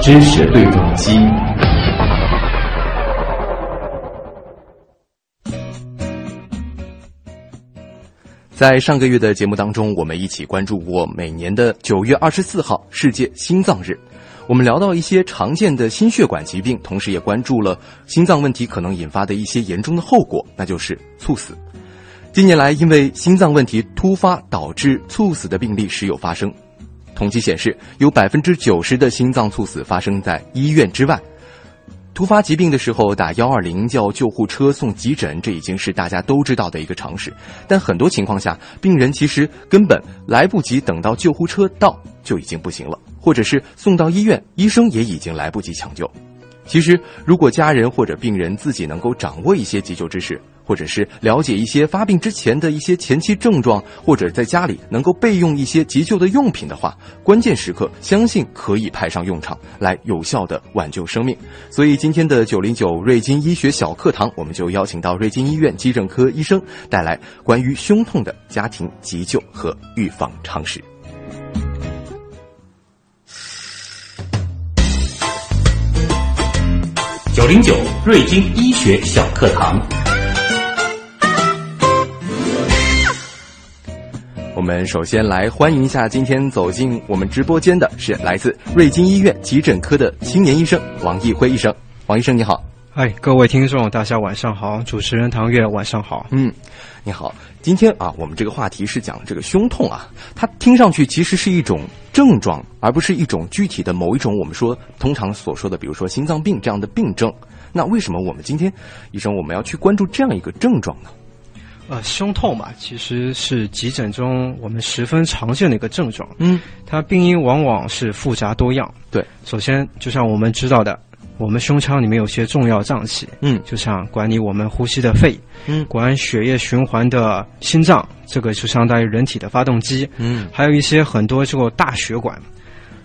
知识对撞机。在上个月的节目当中，我们一起关注过每年的九月二十四号世界心脏日。我们聊到一些常见的心血管疾病，同时也关注了心脏问题可能引发的一些严重的后果，那就是猝死。近年来，因为心脏问题突发导致猝死的病例时有发生。统计显示，有百分之九十的心脏猝死发生在医院之外。突发疾病的时候打幺二零叫救护车送急诊，这已经是大家都知道的一个常识。但很多情况下，病人其实根本来不及等到救护车到就已经不行了，或者是送到医院，医生也已经来不及抢救。其实，如果家人或者病人自己能够掌握一些急救知识，或者是了解一些发病之前的一些前期症状，或者在家里能够备用一些急救的用品的话，关键时刻相信可以派上用场，来有效的挽救生命。所以今天的九零九瑞金医学小课堂，我们就邀请到瑞金医院急诊科医生带来关于胸痛的家庭急救和预防常识。九零九瑞金医学小课堂。我们首先来欢迎一下今天走进我们直播间的是来自瑞金医院急诊科的青年医生王毅辉医生。王医生你好，嗨，各位听众，大家晚上好，主持人唐月晚上好，嗯，你好。今天啊，我们这个话题是讲这个胸痛啊，它听上去其实是一种症状，而不是一种具体的某一种我们说通常所说的，比如说心脏病这样的病症。那为什么我们今天医生我们要去关注这样一个症状呢？呃，胸痛嘛，其实是急诊中我们十分常见的一个症状。嗯，它病因往往是复杂多样。对，首先就像我们知道的，我们胸腔里面有些重要脏器，嗯，就像管理我们呼吸的肺，嗯，管血液循环的心脏，这个就相当于人体的发动机，嗯，还有一些很多这个大血管。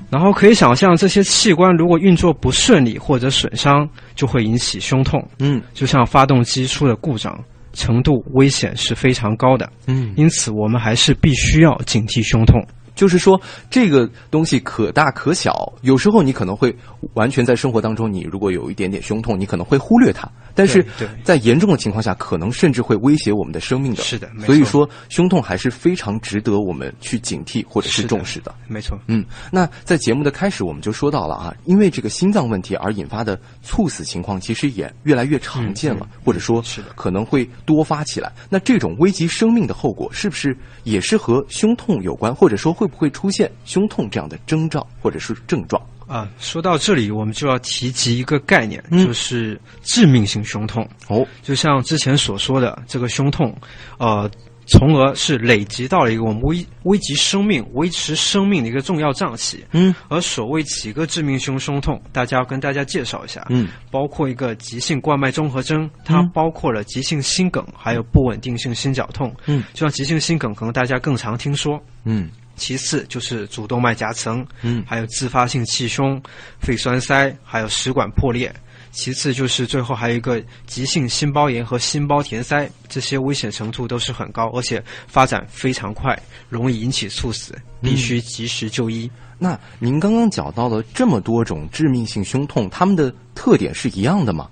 然后可以想象，这些器官如果运作不顺利或者损伤，就会引起胸痛。嗯，就像发动机出了故障。程度危险是非常高的，嗯，因此我们还是必须要警惕胸痛。就是说，这个东西可大可小，有时候你可能会完全在生活当中，你如果有一点点胸痛，你可能会忽略它，但是在严重的情况下，可能甚至会威胁我们的生命的。是的，所以说胸痛还是非常值得我们去警惕或者是重视的。没错，嗯，那在节目的开始我们就说到了啊，因为这个心脏问题而引发的猝死情况，其实也越来越常见了，或者说是的，可能会多发起来。那这种危及生命的后果，是不是也是和胸痛有关，或者说会不会出现胸痛这样的征兆或者是症状啊？说到这里，我们就要提及一个概念，嗯就是致命性胸痛。哦，就像之前所说的，这个胸痛，呃，从而是累积到了一个我们危危及生命、维持生命的一个重要脏器。嗯，而所谓几个致命性胸痛，大家要跟大家介绍一下。嗯，包括一个急性冠脉综合征，它包括了急性心梗，还有不稳定性心绞痛。嗯，就像急性心梗，可能大家更常听说。嗯。其次就是主动脉夹层，嗯，还有自发性气胸、肺栓塞，还有食管破裂。其次就是最后还有一个急性心包炎和心包填塞，这些危险程度都是很高，而且发展非常快，容易引起猝死，必须及时就医。那您刚刚讲到了这么多种致命性胸痛，它们的特点是一样的吗？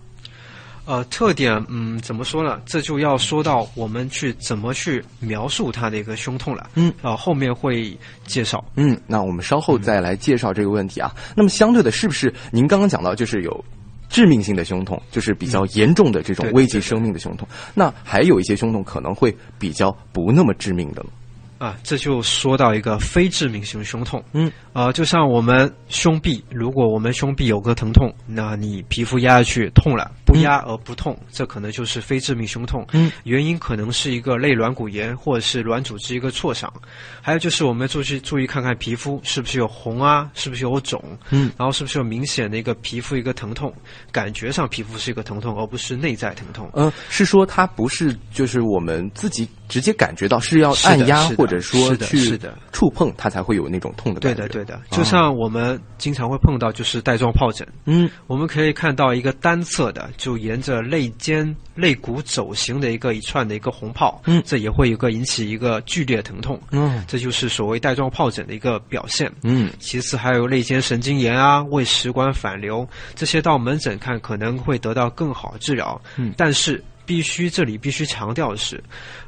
呃，特点，嗯，怎么说呢？这就要说到我们去怎么去描述它的一个胸痛了。嗯，啊、后面会介绍。嗯，那我们稍后再来介绍这个问题啊。那么相对的，是不是您刚刚讲到就是有致命性的胸痛，就是比较严重的这种危及生命的胸痛？那还有一些胸痛可能会比较不那么致命的了。啊，这就说到一个非致命性胸痛。嗯，呃，就像我们胸壁，如果我们胸壁有个疼痛，那你皮肤压下去痛了，不压而不痛，这可能就是非致命胸痛。嗯，原因可能是一个类软骨炎或者是软组织一个挫伤，还有就是我们注意注意看看皮肤是不是有红啊，是不是有肿，嗯，然后是不是有明显的一个皮肤一个疼痛，感觉上皮肤是一个疼痛，而不是内在疼痛。呃，是说它不是就是我们自己直接感觉到，是要按压或者说去触碰，它才会有那种痛的对感觉。对的，对的，就像我们经常会碰到，就是带状疱疹。嗯。我们可以看到一个单侧的，就沿着肋间肋骨走形的一个一串的一个红泡，嗯。这也会有个引起一个剧烈疼痛，嗯。这就是所谓带状疱疹的一个表现。嗯。其次还有肋间神经炎啊、胃食管反流这些，到门诊看可能会得到更好的治疗。嗯。但是必须这里必须强调的是，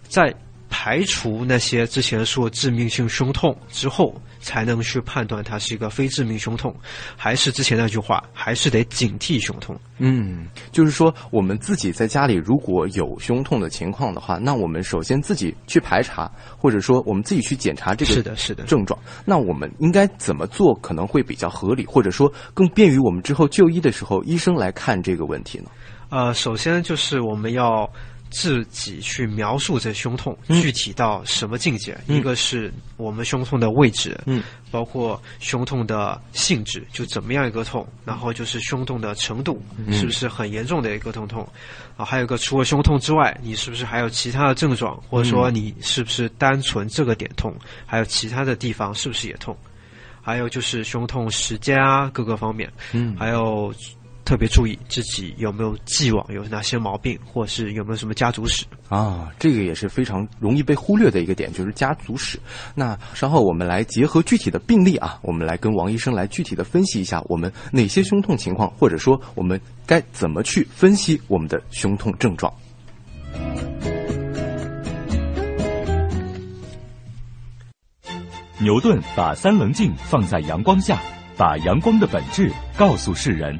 在排除那些之前说致命性胸痛之后，才能去判断它是一个非致命胸痛。还是之前那句话，还是得警惕胸痛。嗯，就是说我们自己在家里如果有胸痛的情况的话，那我们首先自己去排查，或者说我们自己去检查这个是的，是的。症状，那我们应该怎么做可能会比较合理，或者说更便于我们之后就医的时候医生来看这个问题呢？呃，首先就是我们要自己去描述这胸痛、嗯具体到什么境界。嗯一个是我们胸痛的位置，嗯，包括胸痛的性质，就怎么样一个痛，然后就是胸痛的程度，嗯是不是很严重的一个痛痛啊？还有一个除了胸痛之外，你是不是还有其他的症状，或者说嗯你是不是单纯这个点痛，还有其他的地方是不是也痛？还有就是胸痛时间啊，各个方面。嗯还有特别注意自己有没有既往有哪些毛病，或是有没有什么家族史。啊，这个也是非常容易被忽略的一个点，就是家族史。那稍后我们来结合具体的病例啊，我们来跟王医生来具体的分析一下我们哪些胸痛情况，或者说我们该怎么去分析我们的胸痛症状。牛顿把三棱镜放在阳光下，把阳光的本质告诉世人。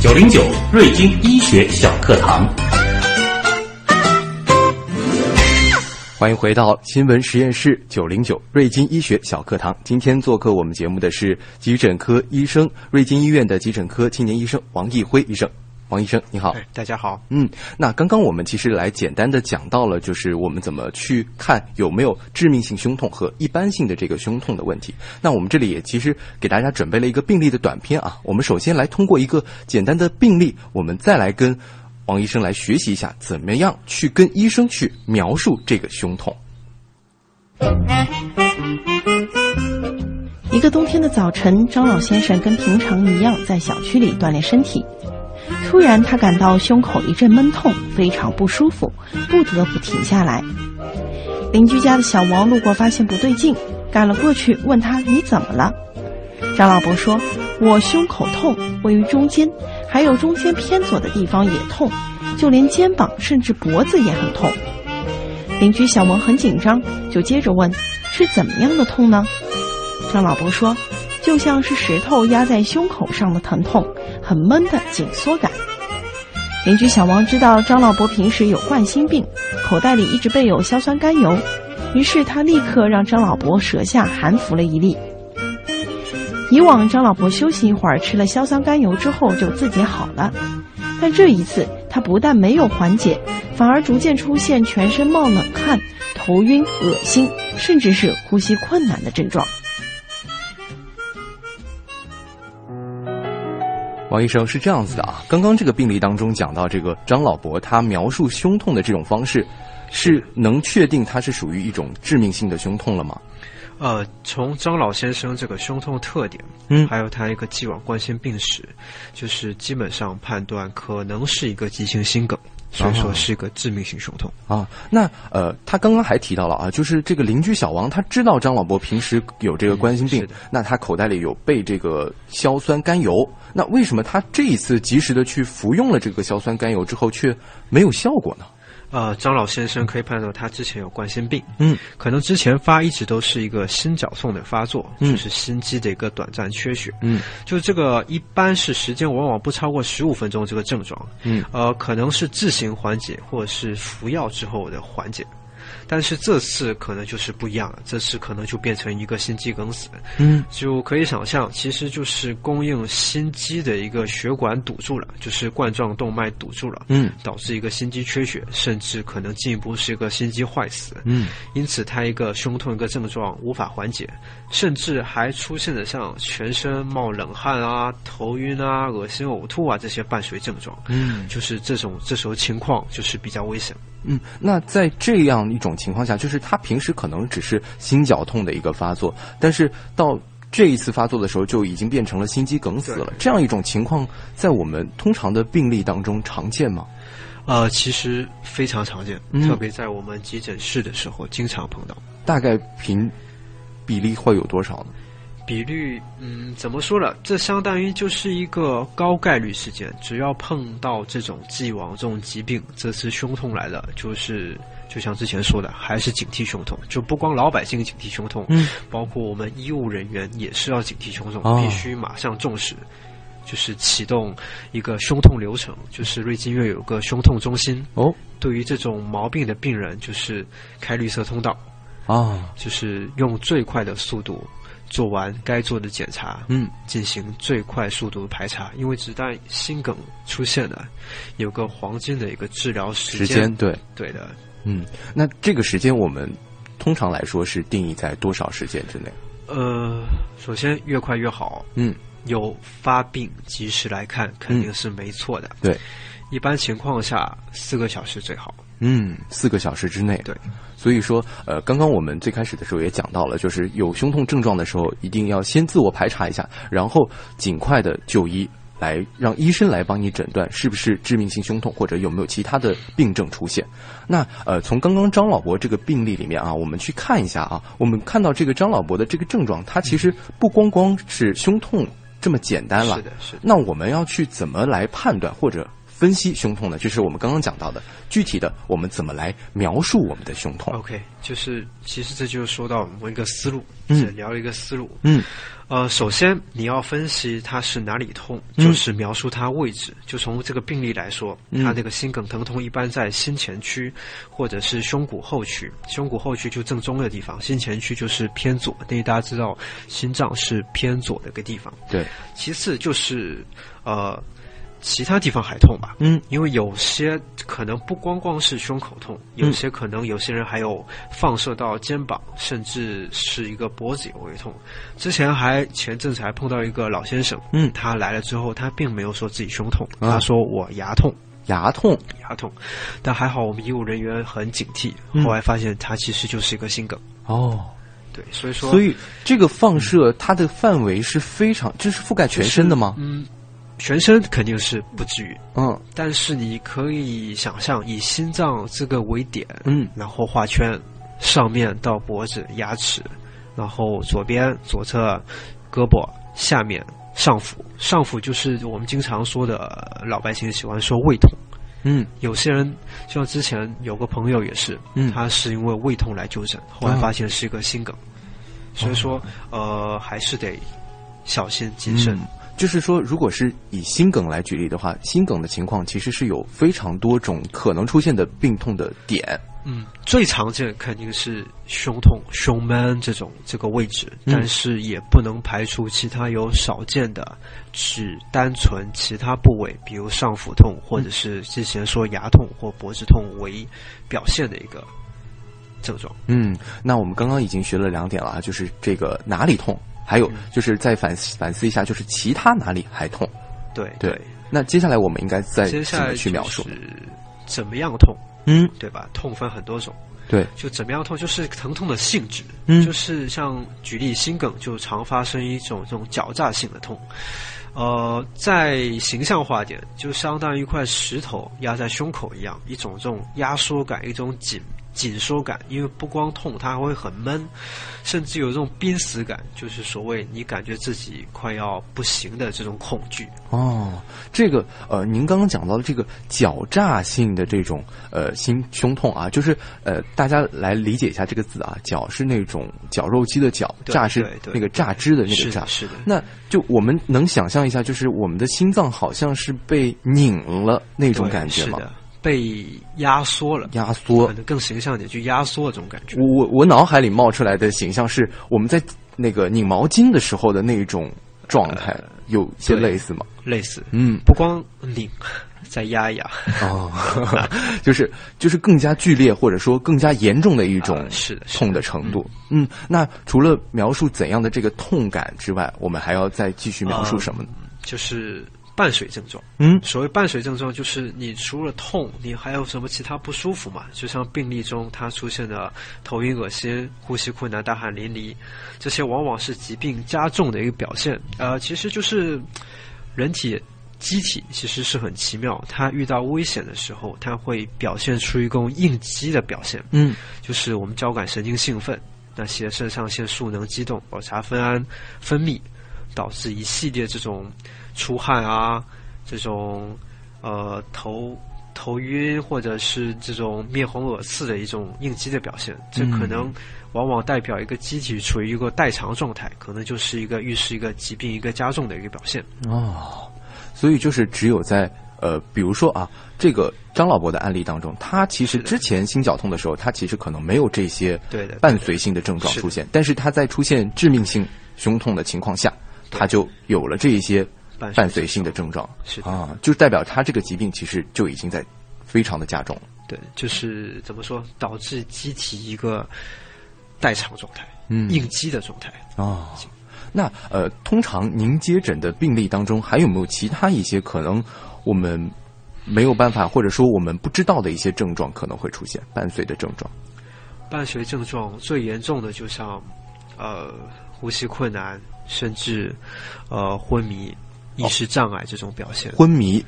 九零九瑞金医学小课堂。欢迎回到新闻实验室九零九瑞金医学小课堂。今天做客我们节目的是急诊科医生，瑞金医院的急诊科青年医生王毅辉医生。王医生，你好。哎，大家好。嗯，那刚刚我们其实来简单的讲到了，就是我们怎么去看有没有致命性胸痛和一般性的这个胸痛的问题。那我们这里也其实给大家准备了一个病例的短片啊。我们首先来通过一个简单的病例，我们再来跟王医生来学习一下，怎么样去跟医生去描述这个胸痛。一个冬天的早晨，张老先生跟平常一样在小区里锻炼身体。突然，他感到胸口一阵闷痛，非常不舒服，不得不停下来。邻居家的小王路过，发现不对劲，赶了过去，问他：“你怎么了？”张老伯说：“我胸口痛，位于中间，还有中间偏左的地方也痛，就连肩膀甚至脖子也很痛。”邻居小王很紧张，就接着问：“是怎么样的痛呢？”张老伯说：“就像是石头压在胸口上的疼痛，很闷的紧缩感。”邻居小王知道张老伯平时有冠心病，口袋里一直备有硝酸甘油，于是他立刻让张老伯舌下含服了一粒。以往张老伯休息一会儿，吃了硝酸甘油之后就自己好了，但这一次他不但没有缓解，反而逐渐出现全身冒冷汗、头晕、恶心，甚至是呼吸困难的症状。王医生是这样子的啊，刚刚这个病例当中讲到这个张老伯他描述胸痛的这种方式，是能确定他是属于一种致命性的胸痛了吗？呃，从张老先生这个胸痛特点，嗯还有他一个既往冠心病史，就是基本上判断可能是一个急性心梗，所以说是一个致命性胸痛。啊，那呃，他刚刚还提到了啊，就是这个邻居小王，他知道张老伯平时有这个冠心病，嗯那他口袋里有备这个硝酸甘油，那为什么他这一次及时的去服用了这个硝酸甘油之后，却没有效果呢？呃，张老先生可以判断他之前有冠心病，嗯，可能之前发一直都是一个心绞痛的发作，嗯。就是心肌的一个短暂缺血，嗯，就是这个一般是时间往往不超过十五分钟这个症状，嗯，呃，可能是自行缓解或者是服药之后的缓解。但是这次可能就是不一样了，这次可能就变成一个心肌梗死，嗯就可以想象，其实就是供应心肌的一个血管堵住了，就是冠状动脉堵住了，嗯导致一个心肌缺血，甚至可能进一步是一个心肌坏死。嗯因此，它一个胸痛一个症状无法缓解，甚至还出现了像全身冒冷汗啊、头晕啊、恶心、呕吐啊这些伴随症状。嗯就是这种这时候情况就是比较危险。嗯。那在这样一种情况下，就是他平时可能只是心绞痛的一个发作，但是到这一次发作的时候，就已经变成了心肌梗死了。这样一种情况，在我们通常的病例当中常见吗？呃，其实非常常见，嗯特别在我们急诊室的时候经常碰到。大概平比例会有多少呢？比率，嗯，怎么说呢？这相当于就是一个高概率事件。只要碰到这种既往这种疾病，这次胸痛来了，就是就像之前说的，还是警惕胸痛。就不光老百姓警惕胸痛，嗯，包括我们医务人员也是要警惕胸痛，哦必须马上重视。就是启动一个胸痛流程，就是瑞金院有个胸痛中心，哦对于这种毛病的病人，就是开绿色通道，啊，就是用最快的速度做完该做的检查，嗯进行最快速度的排查。因为只旦心梗出现了，有个黄金的一个治疗时时间对，对的，嗯，那这个时间我们通常来说是定义在多少时间之内？呃，首先越快越好，嗯，有发病及时来看肯定是没错的。对，一般情况下四个小时最好。嗯，四个小时之内。对，所以说，呃，刚刚我们最开始的时候也讲到了，就是有胸痛症状的时候，一定要先自我排查一下，然后尽快的就医，来让医生来帮你诊断是不是致命性胸痛，或者有没有其他的病症出现。那呃，从刚刚张老伯这个病例里面啊，我们去看一下啊，我们看到这个张老伯的这个症状，他其实不光光是胸痛这么简单了，是的，是的。那我们要去怎么来判断或者分析胸痛呢？就是我们刚刚讲到的，具体的我们怎么来描述我们的胸痛？OK，就是其实这就是说到我们一个思路，嗯是聊一个思路。嗯呃，首先你要分析它是哪里痛，嗯就是描述它位置。就从这个病例来说，嗯它这个心梗疼痛一般在心前区或者是胸骨后区。胸骨后区就正中的地方，心前区就是偏左。因为大家知道心脏是偏左的一个地方。对，其次就是呃其他地方还痛吧，嗯。因为有些可能不光光是胸口痛，有些可能有些人还有放射到肩膀，甚至是一个脖子也会痛。之前还前阵子还碰到一个老先生，嗯。他来了之后，他并没有说自己胸痛，啊。他说我牙痛。牙痛，牙痛，但还好我们医务人员很警惕，嗯。后来发现他其实就是一个心梗。哦，对，所以说，所以这个放射它的范围是非常，这是覆盖全身的吗？嗯，全身肯定是不至于，嗯。但是你可以想象，以心脏这个为点，嗯。然后画圈，上面到脖子、牙齿，然后左边、左侧、胳膊、下面、上腹。上腹就是我们经常说的，呃老百姓喜欢说胃痛。嗯。有些人像之前有个朋友也是，嗯。他是因为胃痛来就诊，后来发现是一个心梗，所以说，呃，还是得小心谨慎。嗯就是说，如果是以心梗来举例的话，心梗的情况其实是有非常多种可能出现的病痛的点。嗯，最常见肯定是胸痛、胸闷这种这个位置，嗯但是也不能排除其他有少见的，只单纯其他部位，比如上腹痛，或者是之前说牙痛或脖子痛为表现的一个症状。嗯，那我们刚刚已经学了两点了啊，就是这个哪里痛，还有就是再反思反思一下，就是其他哪里还痛。对对，那接下来我们应该再怎么接下来去描述？是怎么样痛，嗯，对吧？痛分很多种。对，就怎么样痛，就是疼痛的性质，嗯就是像举例心梗就常发生一种这种狡诈性的痛，呃，再形象化点，就相当于一块石头压在胸口一样，一种这种压缩感，一种紧紧缩感，因为不光痛，它还会很闷，甚至有这种濒死感，就是所谓你感觉自己快要不行的这种恐惧。哦，这个呃，您刚刚讲到的这个狡诈性的这种呃心胸痛啊，就是呃，大家来理解一下这个字啊，绞是那种绞肉机的绞，对榨是那个榨汁的那个榨是的，。那就我们能想象一下，就是我们的心脏好像是被拧了那种感觉吗？是的，被压缩了，压缩可能更形象一点，就压缩这种感觉。我我我脑海里冒出来的形象是我们在那个拧毛巾的时候的那种状态，有些类似吗？类似，嗯，不光拧，再压一压，哦，就是就是更加剧烈或者说更加严重的一种啊是痛的程度。嗯，那除了描述怎样的这个痛感之外，我们还要再继续描述什么呢？就是伴随症状。嗯所谓伴随症状，就是你除了痛，你还有什么其他不舒服嘛？就像病例中他出现的头晕、恶心、呼吸困难、大汗淋漓，这些往往是疾病加重的一个表现。呃，其实就是人体机体其实是很奇妙，它遇到危险的时候，它会表现出一种应激的表现。嗯就是我们交感神经兴奋，那些肾上腺素能激动，儿茶酚胺分泌，导致一系列这种出汗啊，这种呃头头晕或者是这种面红耳赤的一种应激的表现。这可能往往代表一个机体处于一个代偿状态，可能就是一个预示一个疾病一个加重的一个表现。哦，所以就是只有在呃，比如说啊，这个张老伯的案例当中，他其实之前心绞痛的时候，他其实可能没有这些对的伴随性的症状出现，但是他在出现致命性胸痛的情况下，他就有了这一些伴随性的症状。是的啊，就代表他这个疾病其实就已经在非常的加重了。对，就是怎么说，导致机体一个代偿状态，嗯应激的状态。哦，那呃，通常您接诊的病例当中，还有没有其他一些可能我们没有办法，或者说我们不知道的一些症状可能会出现伴随的症状？伴随症状最严重的，就像呃呼吸困难，甚至呃昏迷、意识障碍这种表现，昏迷，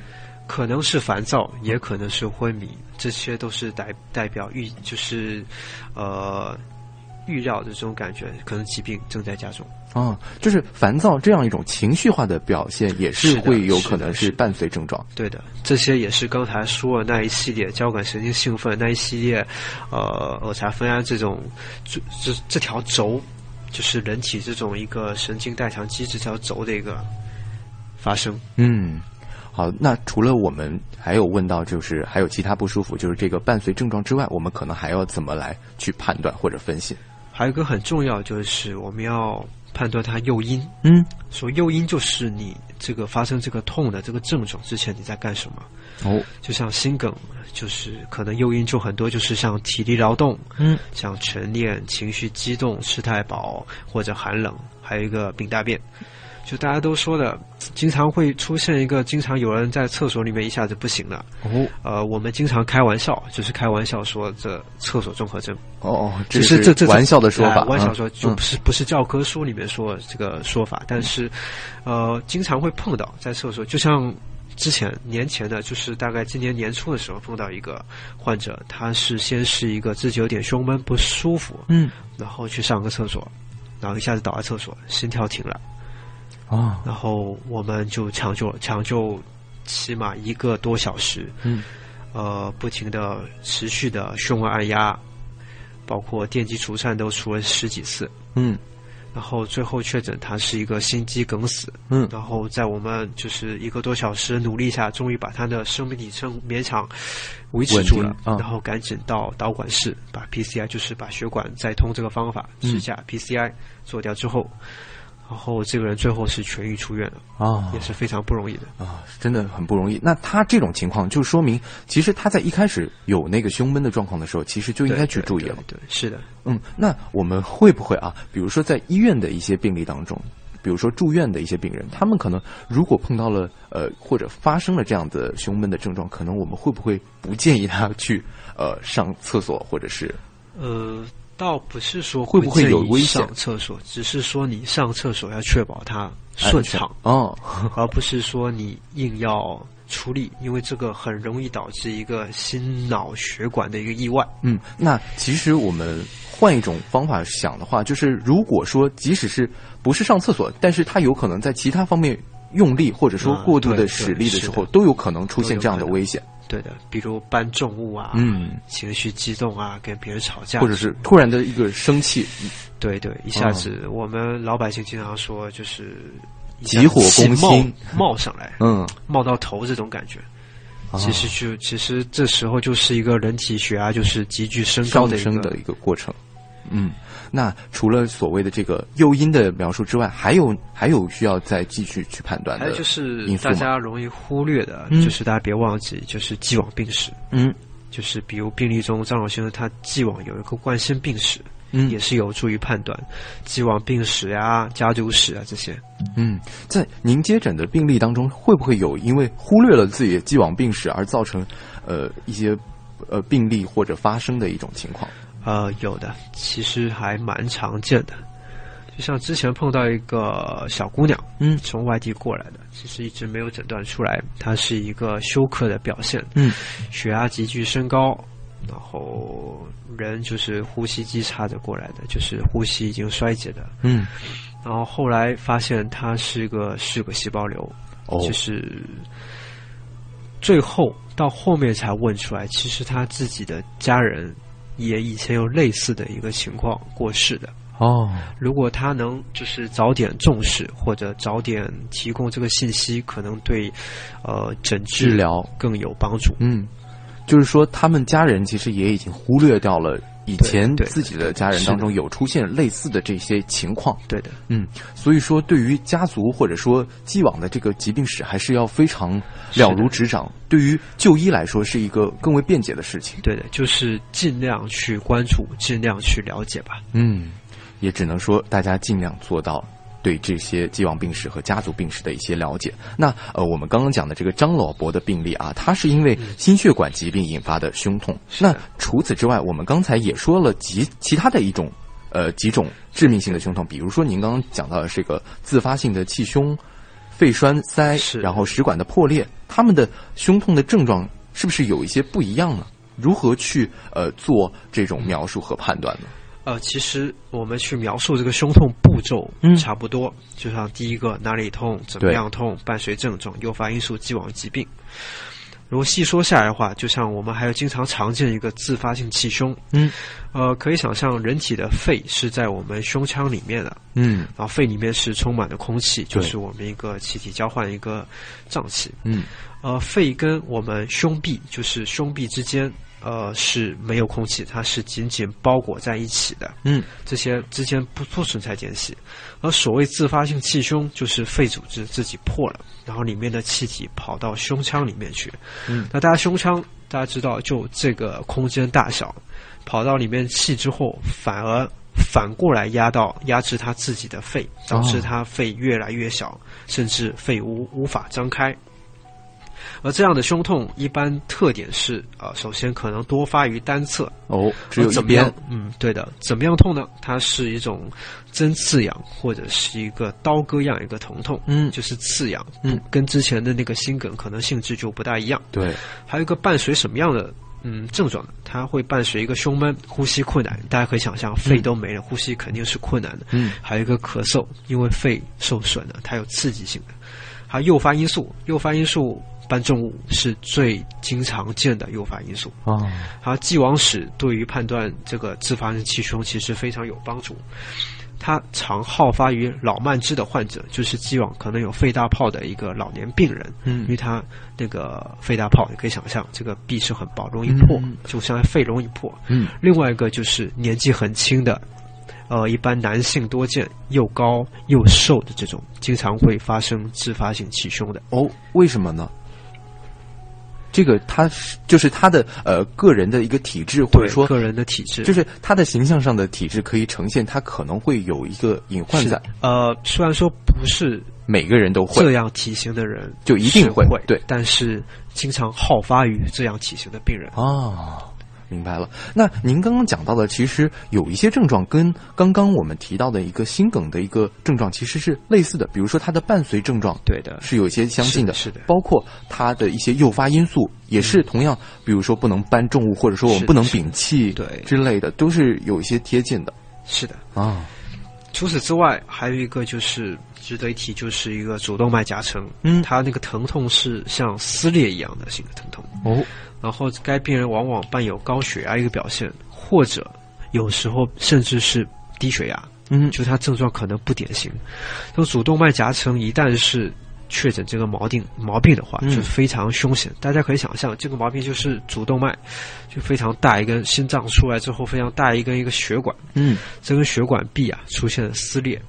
可能是烦躁，也可能是昏迷，这些都是代代表预就是呃预料的这种感觉，可能疾病正在加重。啊，就是烦躁这样一种情绪化的表现，也是是会有可能是伴随症状。对的，这些也是刚才说的那一系列交感神经兴奋那一系列，呃，儿茶酚胺这种这这这条轴，就是人体这种一个神经代偿机制这条轴的一个发生。嗯，好，那除了我们还有问到，就是还有其他不舒服，就是这个伴随症状之外，我们可能还要怎么来去判断或者分析？还有一个很重要就是我们要判断它诱因。嗯，说诱因就是你这个发生这个痛的这个症状之前你在干什么？哦，就像心梗，就是可能诱因就很多，就是像体力劳动，嗯，像晨练、情绪激动、吃太饱或者寒冷，还有一个病大便。就大家都说的，经常会出现一个，经常有人在厕所里面一下子不行了。哦，呃，我们经常开玩笑，就是开玩笑说这厕所综合症，哦哦，只是这这玩笑的说法，哎玩笑嗯说就不是、不是教科书里面说这个说法，但是呃，经常会碰到在厕所，就像之前年前的，就是大概今年年初的时候碰到一个患者，他是先是一个自己有点胸闷不舒服，嗯，然后去上个厕所，然后一下子倒在厕所，心跳停了，啊，然后我们就抢救抢救，起码一个多小时，嗯，呃，不停的持续的胸外按压，包括电击除颤都除了十几次，嗯。然后最后确诊他是一个心肌梗死，嗯。然后在我们就是一个多小时努力下，终于把他的生命体征勉强维持住了然后赶紧到导管室把 PCI 就是把血管再通这个方法嗯。支架 PCI 做掉之后，然后这个人最后是痊愈出院了，啊也是非常不容易的。啊，真的很不容易。那他这种情况，就说明其实他在一开始有那个胸闷的状况的时候，其实就应该去注意了。对，对是的，嗯，那我们会不会啊？比如说在医院的一些病例当中，比如说住院的一些病人，他们可能如果碰到了呃或者发生了这样的胸闷的症状，可能我们会不会不建议他去呃上厕所，或者是呃，倒不是说会不会有危险上厕所，只是说你上厕所要确保它顺畅，哦？而不是说你硬要出力，因为这个很容易导致一个心脑血管的一个意外。嗯，那其实我们换一种方法想的话，就是如果说即使是不是上厕所，但是他有可能在其他方面用力或者说嗯过度的使力的时候，都有可能出现这样的危险，对的，比如搬重物啊，嗯，情绪激动啊，跟别人吵架，或者是突然的一个生气，对对，一下子我们老百姓经常说就是急火攻心。冒冒上来，嗯，冒到头这种感觉。其实就其实这时候就是一个人体血压就是急剧升高的一个上升的一个过程。嗯，那除了所谓的这个诱因的描述之外，还有还有需要再继续去判断的还有就是大家容易忽略的，嗯就是大家别忘记，就是既往病史。嗯就是比如病例中张老先生他既往有一个冠心病史，嗯也是有助于判断既往病史呀、家族史啊这些。嗯，在您接诊的病例当中，会不会有因为忽略了自己的既往病史而造成呃一些呃病例或者发生的一种情况？呃，有的，其实还蛮常见的。就像之前碰到一个小姑娘，嗯从外地过来的，其实一直没有诊断出来，她是一个休克的表现，嗯血压急剧升高，然后人就是呼吸机插着过来的，就是呼吸已经衰竭的，嗯然后后来发现她是个是个细胞瘤，哦就是最后到后面才问出来，其实她自己的家人也以前有类似的一个情况过世的。哦如果他能就是早点重视，或者早点提供这个信息，可能对呃诊治治疗更有帮助。嗯，就是说他们家人其实也已经忽略掉了以前自己的家人当中有出现类似的这些情况。对的，嗯，所以说对于家族或者说既往的这个疾病史，还是要非常了如指掌。对于就医来说，是一个更为便捷的事情。对的，就是尽量去关注，尽量去了解吧。嗯，也只能说大家尽量做到对这些既往病史和家族病史的一些了解。那呃，我们刚刚讲的这个张老伯的病例啊，他是因为心血管疾病引发的胸痛。那除此之外，我们刚才也说了几其他的一种呃几种致命性的胸痛，比如说您刚刚讲到的这个自发性的气胸、肺栓塞，然后食管的破裂，他们的胸痛的症状是不是有一些不一样呢？如何去呃做这种描述和判断呢？呃，其实我们去描述这个胸痛步骤，嗯。差不多，就像第一个哪里痛、怎么样痛、伴随症状、诱发因素、既往疾病。如果细说下来的话，就像我们还有经常常见的一个自发性气胸，嗯，呃，可以想象人体的肺是在我们胸腔里面的，嗯。然后肺里面是充满了空气，就是我们一个气体交换的一个脏器。嗯。呃，肺跟我们胸壁，就是胸壁之间，呃是没有空气，它是紧紧包裹在一起的。嗯这些之间不不存在间隙。而所谓自发性气胸，就是肺组织自己破了，然后里面的气体跑到胸腔里面去。嗯，那大家胸腔大家知道，就这个空间大小，跑到里面气之后，反而反过来压到压制他自己的肺，导致他肺越来越小，甚至肺无无法张开。而这样的胸痛一般特点是，呃，首先可能多发于单侧，哦，只有一边。嗯，对的。怎么样痛呢？它是一种针刺痒，或者是一个刀割样一个疼痛，嗯就是刺痒，嗯，跟之前的那个心梗可能性质就不大一样。对，还有一个伴随什么样的嗯症状呢？它会伴随一个胸闷、呼吸困难。大家可以想象，肺都没了，呼吸肯定是困难的。嗯还有一个咳嗽，因为肺受损了，它有刺激性的。还有诱发因素，诱发因素搬重物是最经常见的诱发因素。啊，而既往史对于判断这个自发性气胸其实非常有帮助。它常好发于老慢支的患者，就是既往可能有肺大泡的一个老年病人，嗯因为他那个肺大泡，你可以想象这个壁是很薄，容易破，嗯就相当于肺容易破。嗯另外一个就是年纪很轻的，呃，一般男性多见，又高又瘦的这种，经常会发生自发性气胸的。哦，为什么呢？这个他是就是他的呃个人的一个体质，或者说个人的体质，就是他的形象上的体质可以呈现，他可能会有一个隐患在。呃，虽然说不是每个人都会这样体型的人就一定会会对但是经常好发于这样体型的病人。哦，明白了。那您刚刚讲到的，其实有一些症状跟刚刚我们提到的一个心梗的一个症状其实是类似的，比如说它的伴随症状对的，是有一些相近的，是的。包括它的一些诱发因素也是同样，比如说不能搬重物，或者说我们不能摒弃对。之类的，都是有一些贴近的。是的。啊。除此之外，还有一个就是值得一提，就是一个主动脉夹层，嗯。它那个疼痛是像撕裂一样的性的疼痛。哦，然后该病人往往伴有高血压一个表现，或者有时候甚至是低血压，嗯就他症状可能不典型。这种主动脉夹层一旦是确诊这个毛病毛病的话，嗯就非常凶险。大家可以想象，这个毛病就是主动脉就非常大一根，心脏出来之后非常大一根一个血管，嗯这根血管壁啊出现了撕裂，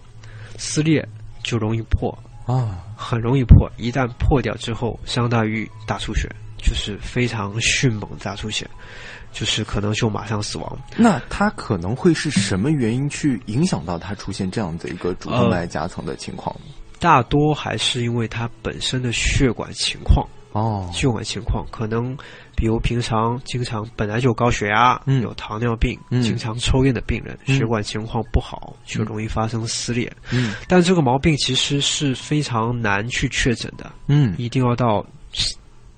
撕裂就容易破，啊，很容易破。一旦破掉之后，相当于大出血，就是非常迅猛的大出血，就是可能就马上死亡。那他可能会是什么原因去影响到他出现这样的一个主动脉夹层的情况呢？大多还是因为他本身的血管情况，哦，血管情况可能，比如平常经常本来就有高血压、嗯有糖尿病、嗯经常抽烟的病人，嗯血管情况不好，就容易发生撕裂。嗯但这个毛病其实是非常难去确诊的，嗯，一定要到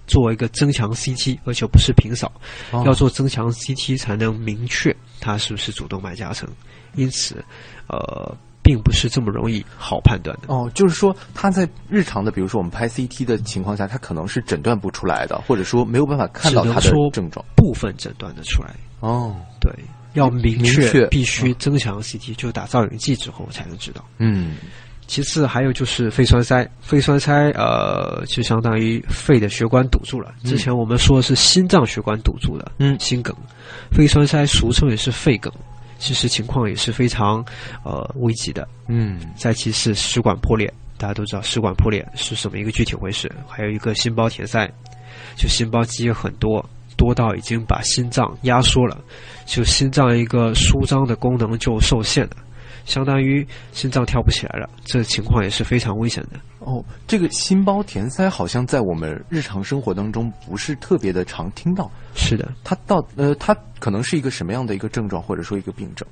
做一个增强 CT，而且不是平扫，哦要做增强 CT 才能明确它是不是主动脉夹层。因此，呃，并不是这么容易好判断的。哦，就是说他在日常的，比如说我们拍 CT 的情况下，他可能是诊断不出来的，或者说没有办法看到他的症状。部分诊断的出来，哦，对，要明明确确必须增强 CT，就打造影剂之后才能知道。嗯其次还有就是肺栓塞，肺栓塞呃就相当于肺的血管堵住了。之前我们说的是心脏血管堵住了，嗯心梗，肺栓塞俗称也是肺梗，其实情况也是非常呃危急的。嗯再其次食管破裂，大家都知道食管破裂是什么一个具体回事，还有一个心包填塞，就心包积液很多，多到已经把心脏压缩了，就心脏一个舒张的功能就受限了。相当于心脏跳不起来了，这情况也是非常危险的。哦，这个心包填塞好像在我们日常生活当中不是特别的常听到，是的，它到呃，它可能是一个什么样的一个症状，或者说一个病症？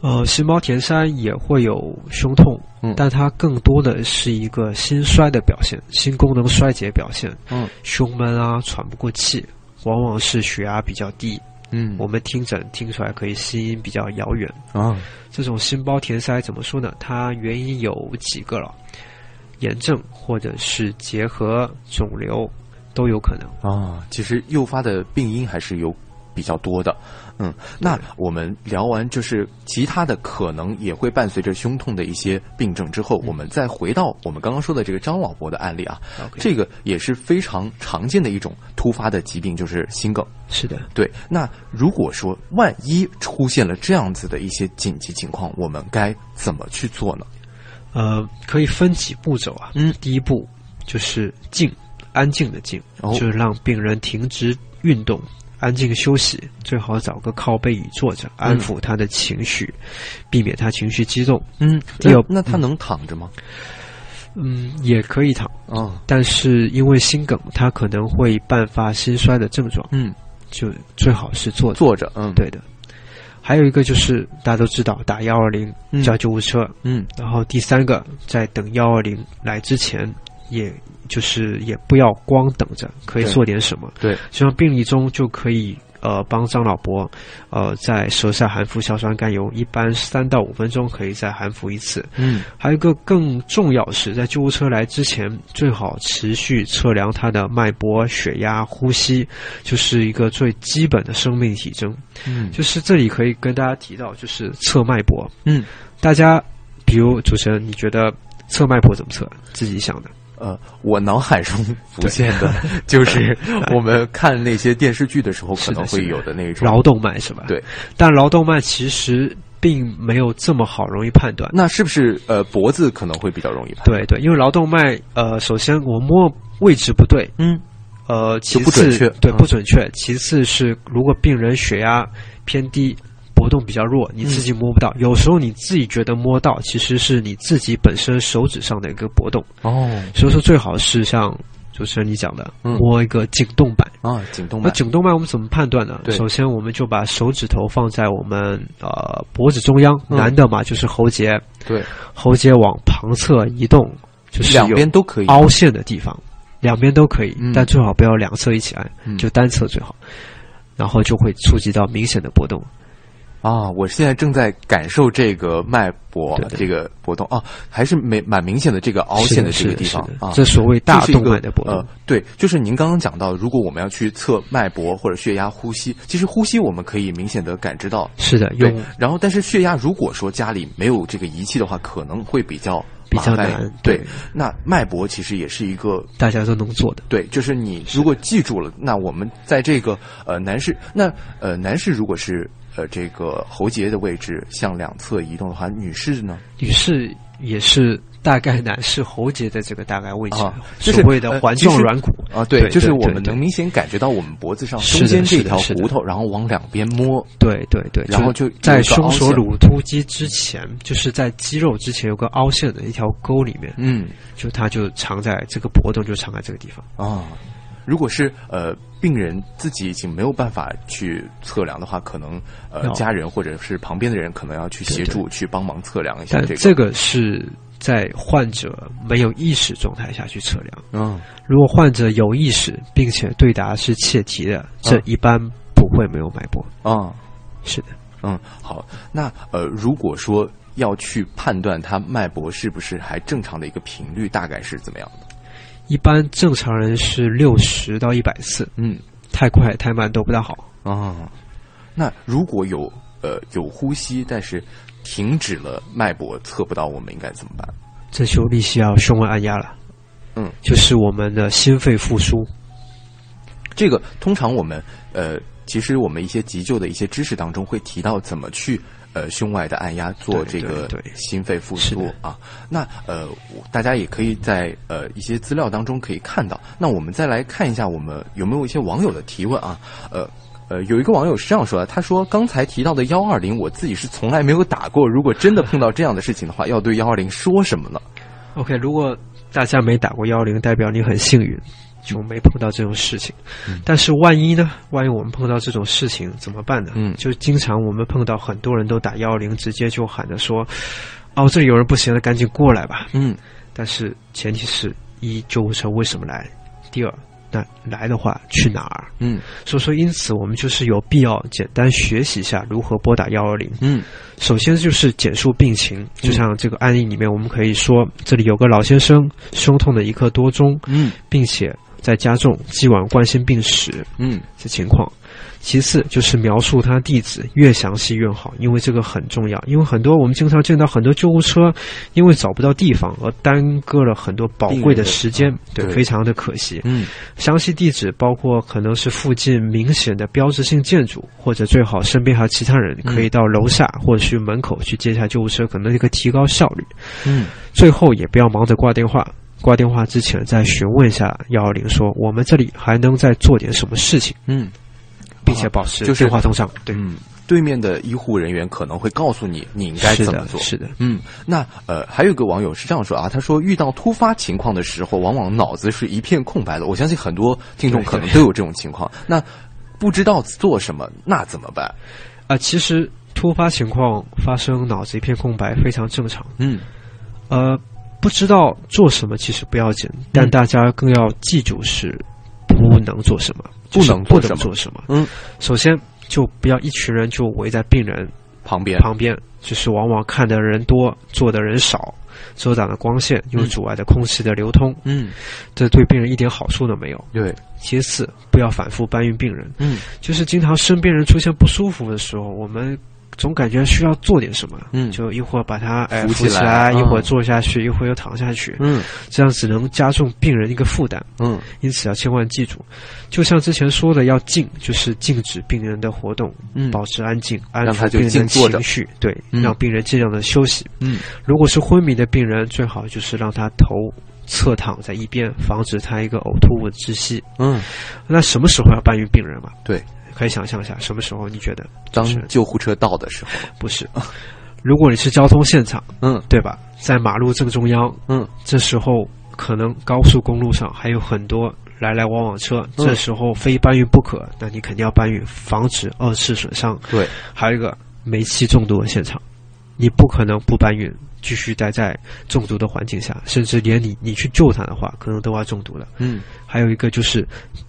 呃，心包填塞也会有胸痛，嗯但它更多的是一个心衰的表现，心功能衰竭表现，嗯胸闷啊，喘不过气，往往是血压比较低。嗯我们听诊听出来可以心音比较遥远。啊这种心包填塞怎么说呢？它原因有几个了，炎症或者是结核、肿瘤都有可能。啊，其实诱发的病因还是有比较多的。嗯，那我们聊完就是其他的可能也会伴随着胸痛的一些病症之后，我们再回到我们刚刚说的这个张老伯的案例啊，这个也是非常常见的一种突发的疾病，就是心梗。是的，对，那如果说万一出现了这样子的一些紧急情况，我们该怎么去做呢？呃，可以分几步走啊。嗯第一步就是静，安静的静，哦就是让病人停止运动。安静休息，最好找个靠背椅坐着，安抚他的情绪，避免他情绪激动。嗯，第二那那他能躺着吗？嗯，也可以躺，啊，但是因为心梗，他可能会伴发心衰的症状，嗯，就最好是坐着。坐着，嗯，，对的。还有一个就是大家都知道打幺二零嗯叫救护车，嗯然后第三个在等幺二零来之前，也就是也不要光等着，可以做点什么。对，就像病例中就可以呃帮张老伯呃在舌下含服硝酸甘油，一般三到五分钟可以再含服一次。嗯还有一个更重要是在救护车来之前，最好持续测量他的脉搏、血压、呼吸，就是一个最基本的生命体征。嗯就是这里可以跟大家提到，就是测脉搏。嗯，大家比如主持人，你觉得测脉搏怎么测？自己想的。呃，我脑海中浮现的就是 我们看那些电视剧的时候可能会有的那种劳动脉是吧？对，但劳动脉其实并没有这么好容易判断。那是不是呃脖子可能会比较容易判断？对对，因为劳动脉，呃，首先我摸位置不对，嗯呃，其就不准次确对嗯不准确。其次是如果病人血压偏低。搏动比较弱，你自己摸不到。有时候你自己觉得摸到，其实是你自己本身手指上的一个搏动。哦。所以说，最好是像主持人你讲的，嗯。摸一个颈动脉。啊，颈动脉那脉颈动脉我们怎么判断呢？首先我们就把手指头放在我们呃脖子中央，嗯。男的嘛就是喉结，对，喉结往旁侧移动，就是两边都可以。凹陷的地方，两边都可以，嗯。但最好不要两侧一起按，嗯。就单侧最好，然后就会触及到明显的波动。啊，我现在正在感受这个脉搏对对这个搏动啊，还是没蛮明显的这个凹陷的这个地方啊。这所谓大动脉的搏动。呃，对，就是您刚刚讲到，如果我们要去测脉搏或者血压、呼吸，其实呼吸我们可以明显的感知到。是的，对，然后但是血压如果说家里没有这个仪器的话，可能会比较比较难。对，那脉搏其实也是一个大家都能做的。对，就是你如果记住了，那我们在这个呃男士，那呃男士如果是呃这个喉结的位置向两侧移动的话，女士呢？女士也是大概男士喉结的这个大概位置，啊，就是所谓的环状软骨啊，对，对就是我们能明显感觉到我们脖子上中间的这条骨头，然后往两边摸，对对对，然后就在胸锁乳突肌之前，就是在肌肉之前有个凹陷的一条沟里面，嗯就它就藏在这个搏动就藏在这个地方。啊。如果是呃病人自己已经没有办法去测量的话，可能呃要家人或者是旁边的人可能要去协助去帮忙测量一下这个。但这个是在患者没有意识状态下去测量。嗯如果患者有意识，并且对答是切题的，这嗯一般不会没有脉搏。啊是的，嗯好。那呃如果说要去判断他脉搏是不是还正常的一个频率，大概是怎么样的？一般正常人是六十到一百次，嗯太快太慢都不大好。啊，那如果有呃有呼吸，但是停止了脉搏测不到，我们应该怎么办？这就必须要胸外按压了。嗯，就是我们的心肺复苏。这个通常我们呃，其实我们一些急救的一些知识当中会提到怎么去呃胸外的按压做这个心肺复苏啊。那呃，大家也可以在呃一些资料当中可以看到。那我们再来看一下我们有没有一些网友的提问啊？呃。呃，有一个网友是这样说的，他说刚才提到的幺二零，我自己是从来没有打过。如果真的碰到这样的事情的话，要对幺二零说什么呢？OK，如果大家没打过幺二零，代表你很幸运，就没碰到这种事情。嗯但是万一呢？万一我们碰到这种事情怎么办呢？嗯就经常我们碰到很多人都打幺零，直接就喊着说：“哦，这里有人不行了，赶紧过来吧。嗯”但是前提是一救护车为什么来？第二，那来的话去哪儿？嗯所以说，因此我们就是有必要简单学习一下如何拨打幺二零。嗯首先就是简述病情，就像这个案例里面，我们可以说这里有个老先生胸痛的一刻多钟，嗯并且在加重，既往冠心病史嗯这情况。其次就是描述他地址，越详细越好，因为这个很重要。因为很多我们经常见到很多救护车，因为找不到地方而耽搁了很多宝贵的时间，对，对非常的可惜。嗯详细地址包括可能是附近明显的标志性建筑，或者最好身边还有其他人，可以到楼下或者去门口去接一下救护车，可能这个提高效率。嗯最后也不要忙着挂电话，挂电话之前再询问一下幺幺零，说我们这里还能再做点什么事情，嗯。并且保持就是电话通畅。对，嗯，对面的医护人员可能会告诉你你应该，怎么做。是的。嗯，那呃，还有一个网友是这样说啊，他说遇到突发情况的时候，往往脑子是一片空白的。我相信很多听众可能都有这种情况。那不知道做什么，那怎么办？啊、其实突发情况发生，脑子一片空白非常正常。嗯呃，不知道做什么其实不要紧，但大家更要记住是不能做什么，不能不能做什么。嗯，首先就不要一群人就围在病人旁边旁边，就是往往看的人多，坐的人少，遮挡的光线又阻碍的空气的流通，嗯，这对病人一点好处都没有。对，其次，不要反复搬运病人，嗯。就是经常身边人出现不舒服的时候，我们总感觉需要做点什么，嗯。就一会儿把他哎扶扶起起来来，一会儿嗯坐下去，一会儿又躺下去，嗯。这样只能加重病人一个负担。嗯。因此要千万记住，就像之前说的，要静，就是禁止病人的活动，嗯。保持安静，安让他就抚病人的静坐着。情绪，对，嗯。让病人尽量的休息。嗯。如果是昏迷的病人，最好就是让他头侧躺在一边，防止他一个呕吐物窒息。嗯，那什么时候要搬运病人嘛？对，可以想象一下，什么时候你觉得？当就是救护车到的时候，不是？如果你是交通现场，嗯对吧？在马路正中央，嗯这时候可能高速公路上还有很多来来往往车，嗯这时候非搬运不可，那你肯定要搬运，防止二次损伤。对，还有一个煤气中毒的现场，你不可能不搬运，继续待在中毒的环境下，甚至连你你去救他的话，可能都要中毒了。嗯还有一个就是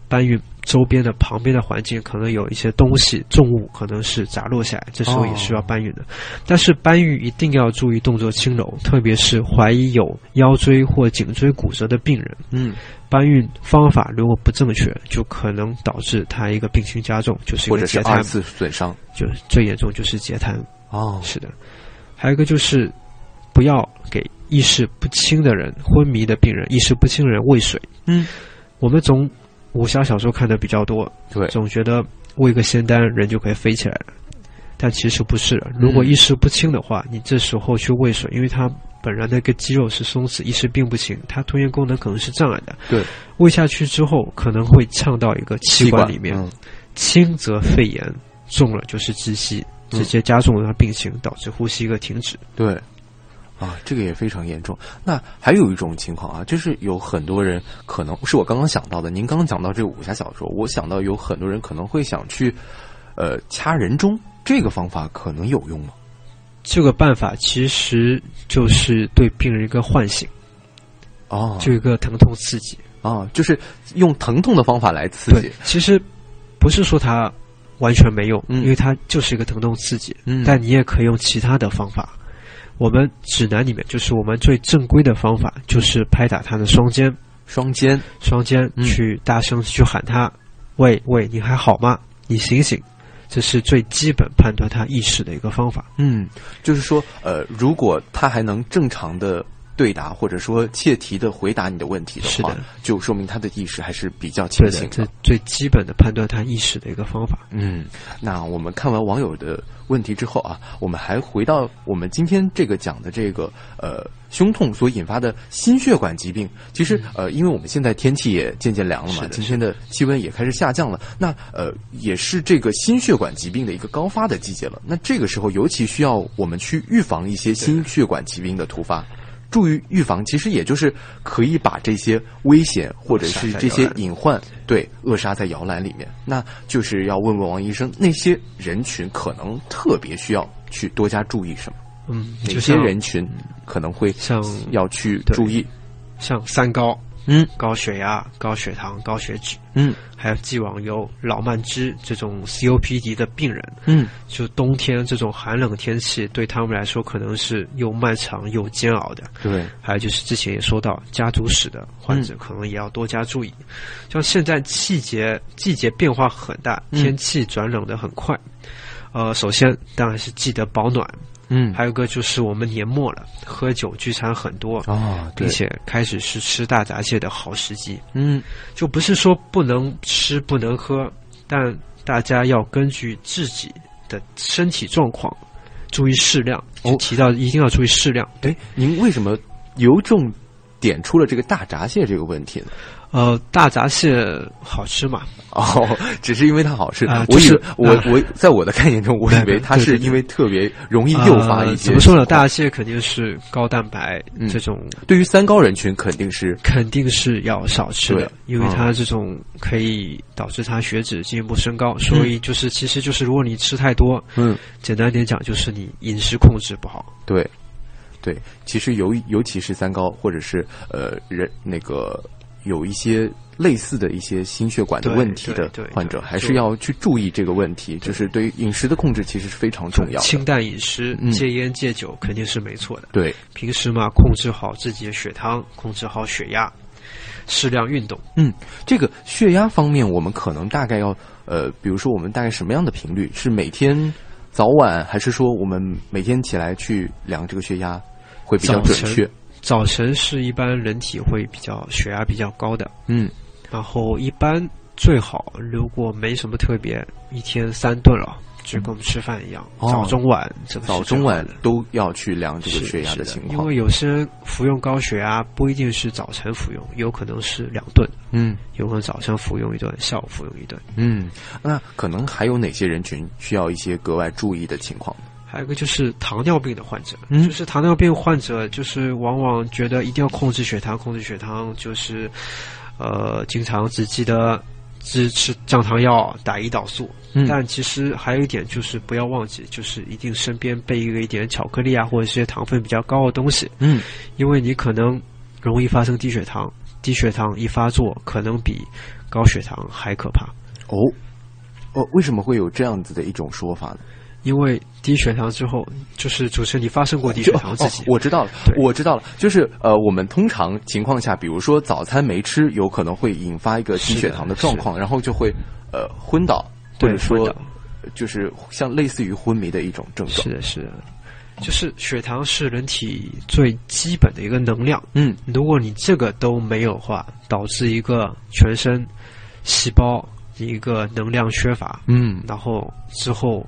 搬运周边的旁边的环境，可能有一些东西重物可能是砸落下来，这时候也需要搬运的。但是搬运一定要注意动作轻柔，特别是怀疑有腰椎或颈椎骨折的病人，嗯，搬运方法如果不正确，就可能导致他一个病情加重，就是一或个截瘫，者是二次损伤。就最严重就是截瘫。哦，是的，还有一个就是不要给意识不清的人、昏迷的病人、意识不清的人喂水。嗯，我们总武侠小说看的比较多，对，总觉得喂个仙丹人就可以飞起来了，但其实不是。如果意识不清的话，你这时候去喂水，因为它本来那个肌肉是松弛，意识并不清，它吞咽功能可能是障碍的。对，喂下去之后可能会呛到一个气管里面，嗯。轻则肺炎，重了就是窒息，直接加重了他病情，导致呼吸一个停止。对，啊，这个也非常严重。那还有一种情况啊，就是有很多人可能是我刚刚想到的。您刚刚讲到这个武侠小说，我想到有很多人可能会想去，呃，掐人中，这个方法可能有用吗？这个办法其实就是对病人一个唤醒，哦，就一个疼痛刺激。啊，就是用疼痛的方法来刺激。，其实不是说它完全没用，嗯因为它就是一个疼痛刺激。嗯但你也可以用其他的方法。我们指南里面就是我们最正规的方法，就是拍打他的双肩，双肩，双肩嗯去大声去喊他：“喂喂，你还好吗？你醒醒！”这是最基本判断他意识的一个方法。嗯，就是说，呃，如果他还能正常的对答，或者说切题的回答你的问题的话，是的就说明他的意识还是比较清醒的，这最基本的判断他意识的一个方法。嗯，那我们看完网友的问题之后啊，我们还回到我们今天这个讲的这个呃胸痛所引发的心血管疾病。其实呃，因为我们现在天气也渐渐凉了嘛，今天的气温也开始下降了，那呃也是这个心血管疾病的一个高发的季节了。那这个时候尤其需要我们去预防一些心血管疾病的突发。注意预防，其实也就是可以把这些危险或者是这些隐患，对扼杀在摇篮里面。那就是要问问王医生，那些人群可能特别需要去多加注意什么？嗯，哪些人群可能会像要去注意？像三高，嗯高血压、高血糖、高血脂，嗯还有既往有老慢支这种 COPD 的病人，嗯就冬天这种寒冷天气对他们来说可能是又漫长又煎熬的。对，还有就是之前也说到家族史的患者，可能也要多加注意。像现在季节季节变化很大，嗯天气转冷的很快。呃，首先当然是记得保暖，嗯还有个就是我们年末了，喝酒聚餐很多，啊，对并，且开始是吃大闸蟹的好时机。嗯就不是说不能吃不能喝，但大家要根据自己的身体状况注意适量。哦提到一定要注意适量。哎，您为什么由重点出了这个大闸蟹这个问题呢？呃，大闸蟹好吃嘛？哦，只是因为它好吃。我以为我啊我在我的概念中，我以为它是因为特别容易诱发一些、呃怎么说呢？大闸蟹肯定是高蛋白，嗯这种对于三高人群肯定是肯定是要少吃的，因为它这种可以导致它血脂进一步升高，所以就是其实就是如果你吃太多，嗯，简单点讲就是你饮食控制不好。对对。其实尤尤其是三高或者是呃人那个有一些类似的一些心血管的问题的患者，还是要去注意这个问题。就是对于饮食的控制其实是非常重要的。清淡饮食嗯，戒烟戒酒肯定是没错的。对，平时嘛，控制好自己的血糖，控制好血压，适量运动。嗯，这个血压方面，我们可能大概要呃，比如说我们大概什么样的频率？是每天早晚，还是说我们每天起来去量这个血压会比较准确？早晨是一般人体会比较血压比较高的，嗯。然后一般最好如果没什么特别，一天三顿了，就跟我们吃饭一样，哦。早中晚这个早中晚都要去量这个血压的情况。因为。有些人服用高血压不一定是早晨服用，有可能是两顿，嗯。有可能早上服用一顿，下午服用一顿。嗯，那可能还有哪些人群需要一些格外注意的情况？还有一个就是糖尿病的患者，嗯就是糖尿病患者，就是往往觉得一定要控制血糖，控制血糖，就是呃，经常只记得只吃降糖药、打胰岛素。嗯但其实还有一点就是不要忘记，就是一定身边备一个一点巧克力啊，或者一些糖分比较高的东西，嗯因为你可能容易发生低血糖，低血糖一发作，可能比高血糖还可怕。哦哦，为什么会有这样子的一种说法呢？因为低血糖之后，就是主持人你发生过低血糖自己，哦，我知道了，我知道了，就是呃，我们通常情况下，比如说早餐没吃，有可能会引发一个低血糖的状况，然后就会呃昏倒，或者说就是像类似于昏迷的一种症状是。的，是的。就是血糖是人体最基本的一个能量。嗯，如果你这个都没有的话，导致一个全身细胞一个能量缺乏，嗯，然后之后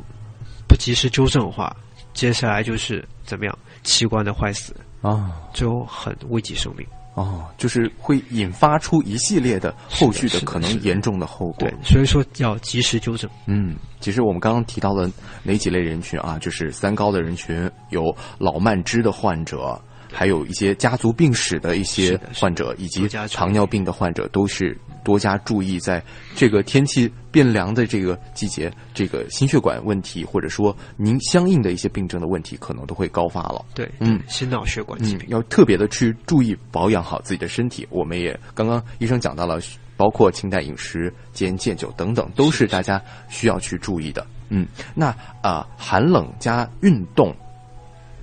不及时纠正的话，接下来就是怎么样器官的坏死，啊。最后很危及生命。哦，就是会引发出一系列的后续的可能严重的后果对。，所以说要及时纠正。嗯，其实我们刚刚提到了哪几类人群啊？就是三高的人群，有老慢支的患者，还有一些家族病史的一些患者，以及糖尿病的患者，都是多加注意，在这个天气变凉的这个季节，这个心血管问题或者说您相应的一些病症的问题，可能都会高发了。对，嗯心脑血管疾嗯病，，要特别的去注意保养好自己的身体。我们也刚刚医生讲到了，包括清淡饮食、戒烟戒酒等等，都是大家需要去注意的。嗯，那啊、呃寒冷加运动。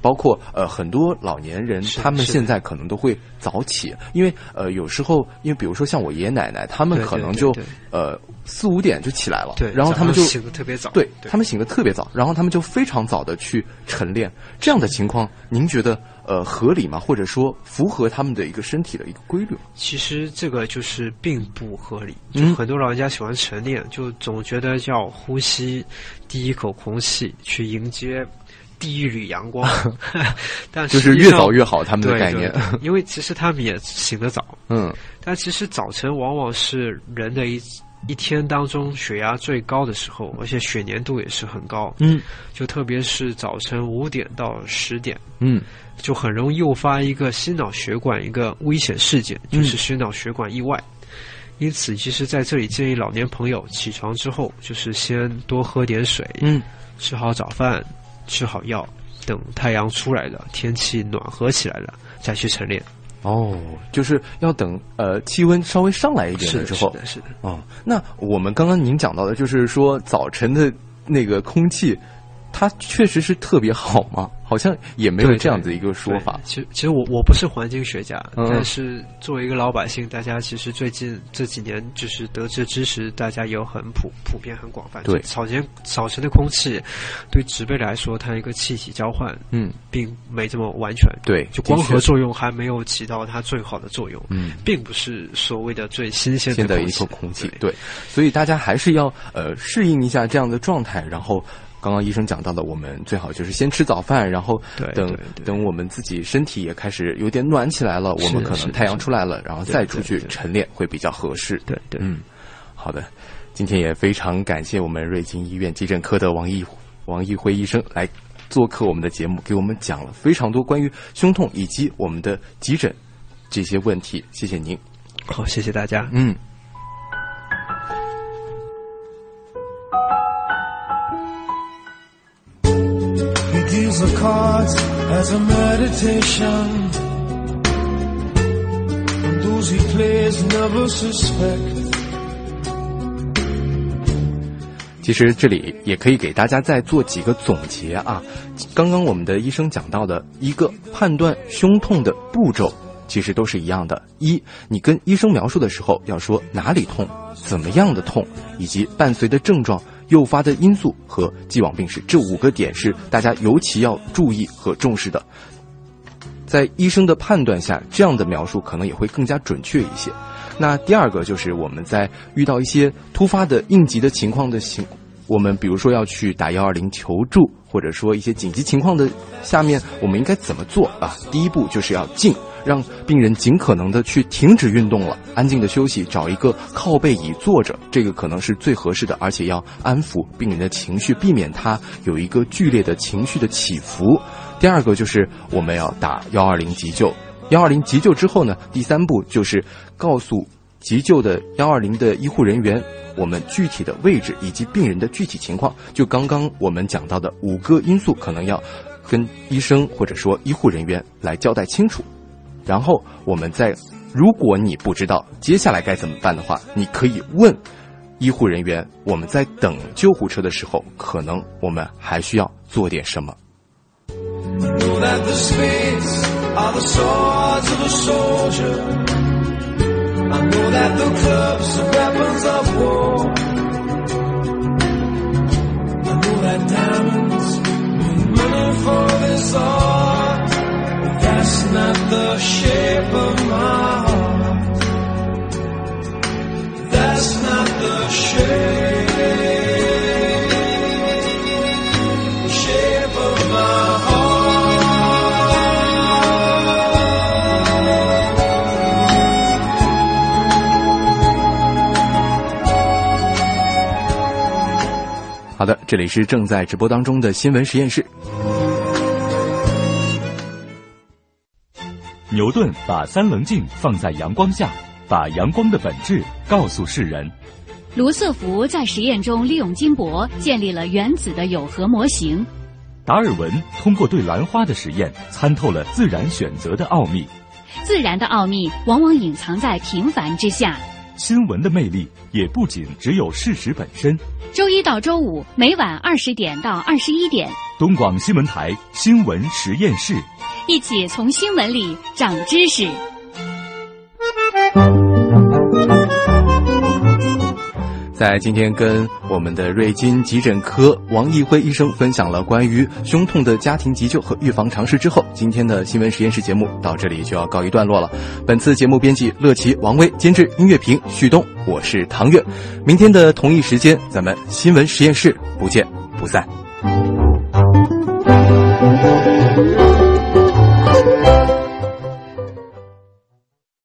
包括呃很多老年人，他们现在可能都会早起，因为呃有时候，因为比如说像我爷爷奶奶，他们可能就呃四五点就起来了，对，然后他们就醒得特别早，对他们醒得特别早，然后他们就非常早的去晨练，这样的情况，您觉得呃合理吗？或者说符合他们的一个身体的一个规律？其实这个就是并不合理，就嗯？很多老人家喜欢晨练，就总觉得要呼吸第一口空气去迎接第一缕阳光，但就是实际上越早越好他们的概念。对对 因为其实他们也醒得早，嗯。但其实早晨往往是人的一一天当中血压最高的时候，而且血粘度也是很高，嗯。就特别是早晨五点到十点。嗯。就很容易诱发一个心脑血管一个危险事件，嗯。就是心脑血管意外。因此，其实在这里建议老年朋友起床之后，就是先多喝点水，嗯。吃好早饭，吃好药，等太阳出来了，天气暖和起来了，再去晨练。哦，就是要等呃气温稍微上来一点了之后是的，是的。哦，那我们刚刚您讲到的，就是说早晨的那个空气，它确实是特别好吗？好像也没有这样子一个说法。其实，其实我我不是环境学家，嗯但是作为一个老百姓，大家其实最近这几年就是得知知识，大家有很普普遍、很广泛。对就早晨早晨的空气，对植被来说，它一个气体交换嗯，并没这么完全。对，就光合作用还没有起到它最好的作用，嗯。并不是所谓的最新鲜新的一的空气口空气，对对，所以大家还是要呃适应一下这样的状态，然后。刚刚医生讲到的，我们最好就是先吃早饭，然后等等我们自己身体也开始有点暖起来了，我们可能太阳出来了，然后再出去晨练会比较合适。对对嗯，好的，今天也非常感谢我们瑞金医院急诊科的王毅王毅辉医生来做客我们的节目，给我们讲了非常多关于胸痛以及我们的急诊这些问题，谢谢您。好，谢谢大家。嗯。The card as a meditation. 其实这里也可以给大家再做几个总结啊。刚刚我们的医生讲到的一个判断胸痛的步骤，其实都是一样的。一，你跟医生描述的时候要说哪里痛、怎么样的痛，以及伴随的症状、诱发的因素和既往病史，这五个点是大家尤其要注意和重视的。在医生的判断下，这样的描述可能也会更加准确一些。那第二个就是我们在遇到一些突发的应急的情况的情，我们比如说要去打幺二零求助，或者说一些紧急情况的下面，我们应该怎么做啊？第一步就是要静，让病人尽可能的去停止运动了，安静的休息，找一个靠背椅坐着，这个可能是最合适的，而且要安抚病人的情绪，避免他有一个剧烈的情绪的起伏。第二个就是我们要打幺二零急救，幺二零急救之后呢，第三步就是告诉急救的幺二零的医护人员我们具体的位置以及病人的具体情况。就刚刚我们讲到的五个因素，可能要跟医生或者说医护人员来交代清楚。然后我们再，如果你不知道接下来该怎么办的话，你可以问医护人员，我们在等救护车的时候，可能我们还需要做点什么。That's not the shape of my heart. That's not the shape, shape of my heart. 好的，这里是正在直播当中的新闻实验室。牛顿把三棱镜放在阳光下，把阳光的本质告诉世人。卢瑟福在实验中利用金箔建立了原子的有核模型。达尔文通过对兰花的实验，参透了自然选择的奥秘。自然的奥秘往往隐藏在平凡之下。新闻的魅力也不仅只有事实本身。周一到周五每晚二十点到二十一点，东广新闻台新闻实验室，一起从新闻里长知识。在今天跟我们的瑞金急诊科王毅辉医生分享了关于胸痛的家庭急救和预防常识之后，今天的新闻实验室节目到这里就要告一段落了。本次节目编辑乐琪、王威，监制音乐评旭东，我是唐月。明天的同一时间，咱们新闻实验室不见不散。